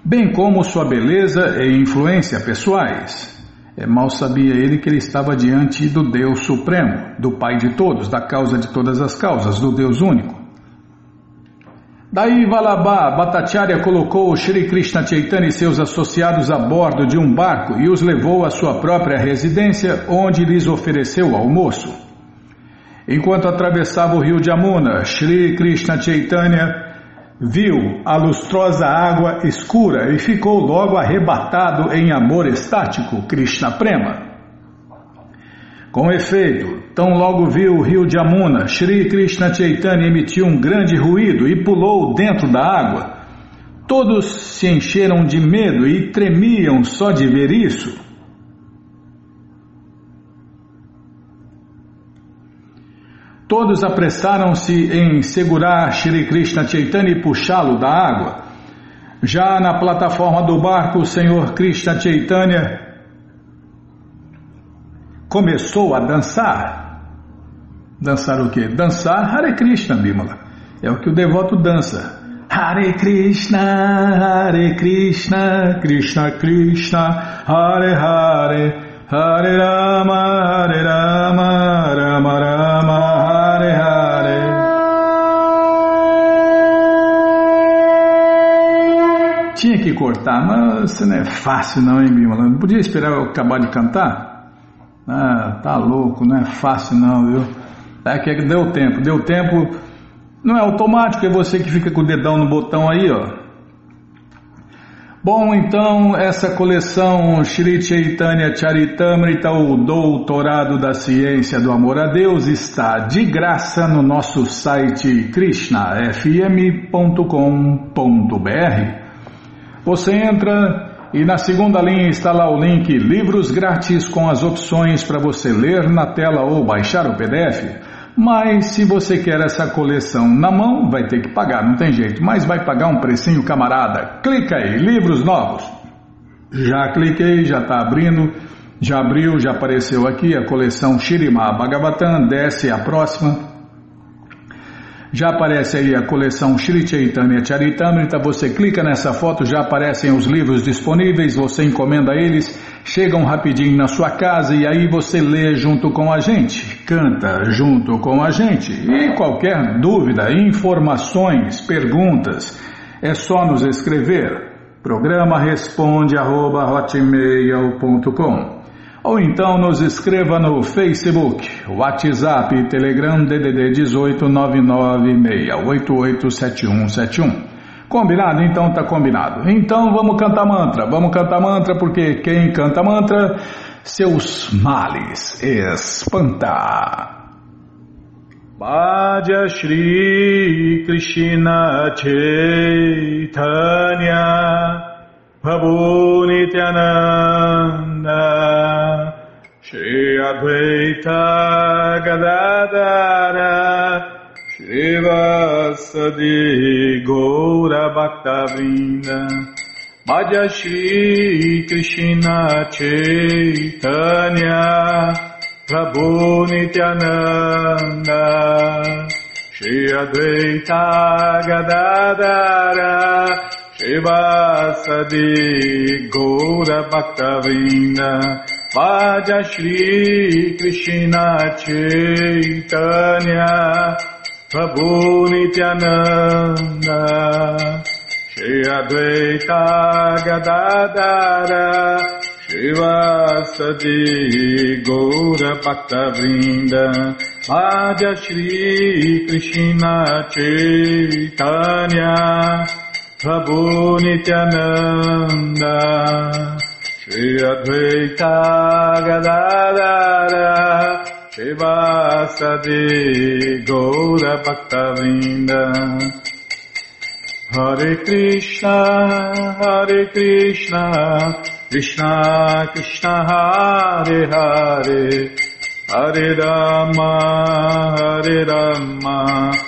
bem como sua beleza e influência pessoais. É, mal sabia ele que ele estava diante do Deus Supremo, do Pai de todos, da causa de todas as causas, do Deus único. Daí Valabha Bhattacharya colocou Shri Krishna Chaitanya e seus associados a bordo de um barco e os levou à sua própria residência, onde lhes ofereceu almoço. Enquanto atravessava o rio Jamuna, Shri Krishna Chaitanya viu a lustrosa água escura e ficou logo arrebatado em amor estático, Krishna Prema. Com efeito, tão logo viu o rio de Amuna, Shri Krishna Chaitanya emitiu um grande ruído e pulou dentro da água. Todos se encheram de medo e tremiam só de ver isso. Todos apressaram-se em segurar Shri Krishna Chaitanya e puxá-lo da água. Já na plataforma do barco, o Senhor Krishna Chaitanya começou a dançar. Dançar o quê? Dançar Hare Krishna, Bimala. É o que o devoto dança. Hare Krishna, Hare Krishna, Krishna Krishna, Hare Hare, Hare Rama, Hare Rama, Rama Rama, Hare Hare. Tinha que cortar, mas não é fácil não, hein, Bimala? Não podia esperar eu acabar de cantar? Ah, tá louco, não é fácil não, viu? É que deu tempo, deu tempo. Não é automático, é você que fica com o dedão no botão aí, ó. Bom, então essa coleção Shri Chaitanya Charitamrita, o Doutorado da Ciência do Amor a Deus, está de graça no nosso site krishnafm.com.br. Você entra e na segunda linha está lá o link Livros Grátis com as opções para você ler na tela ou baixar o PDF. Mas se você quer essa coleção na mão, vai ter que pagar, não tem jeito. Mas vai pagar um precinho, camarada. Clica aí, livros novos. Já cliquei, já está abrindo. Já abriu, já apareceu aqui a coleção Shirima Bhagavatam, desce a próxima. Já aparece aí a coleção Sri Chaitanya Charitamrita, você clica nessa foto, já aparecem os livros disponíveis, você encomenda eles, chegam rapidinho na sua casa e aí você lê junto com a gente, canta junto com a gente. E qualquer dúvida, informações, perguntas, é só nos escrever. Programa responde arroba, ou então nos escreva no Facebook, WhatsApp, Telegram DDD 18996887171. Combinado? Então tá combinado. Então vamos cantar mantra. Vamos cantar mantra porque quem canta mantra, seus males espanta. Bhaja Shri Krishna Chaitanya Prabhu Nityananda Shri Advaita Gadadara Shri Vasadi Gaura Bhaktavinda Bhaja Shri Krishna Chaitanya Prabhu Nityananda Shri Advaita Gadadara Shivasadi Gaura Bhaktavinda Vaja Shri Krishna Chaitanya Prabhu Nityananda Shri Advaita Gadadara Shivasadi Gaura Bhaktavinda Vaja Shri Krishna Chaitanya Advaita Gadadara Shivasadi Gaura Bhaktavinda Hare Krishna Hare Krishna Krishna Krishna Hare Hare Hare Rama Hare Rama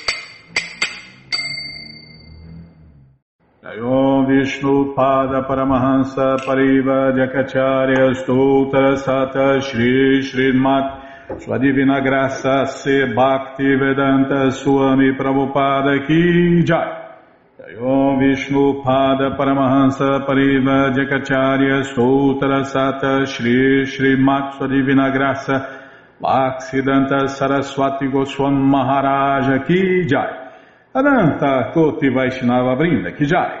Om Vishnu Pada Paramahansa Pariva Jakacharya Stoutra Sata Shri Srimat Sua Divina Graça Se Bhakti Vedanta Swami Prabhupada Ki Jai. Om Vishnu Pada Paramahansa Pariva Jakacharya Stoutra Sata Shri Srimat Sua Divina Graça Bhaksidanta Saraswati Goswam Maharaja Ki Jai. Ananta Koti Vaishnava Brinda Kijai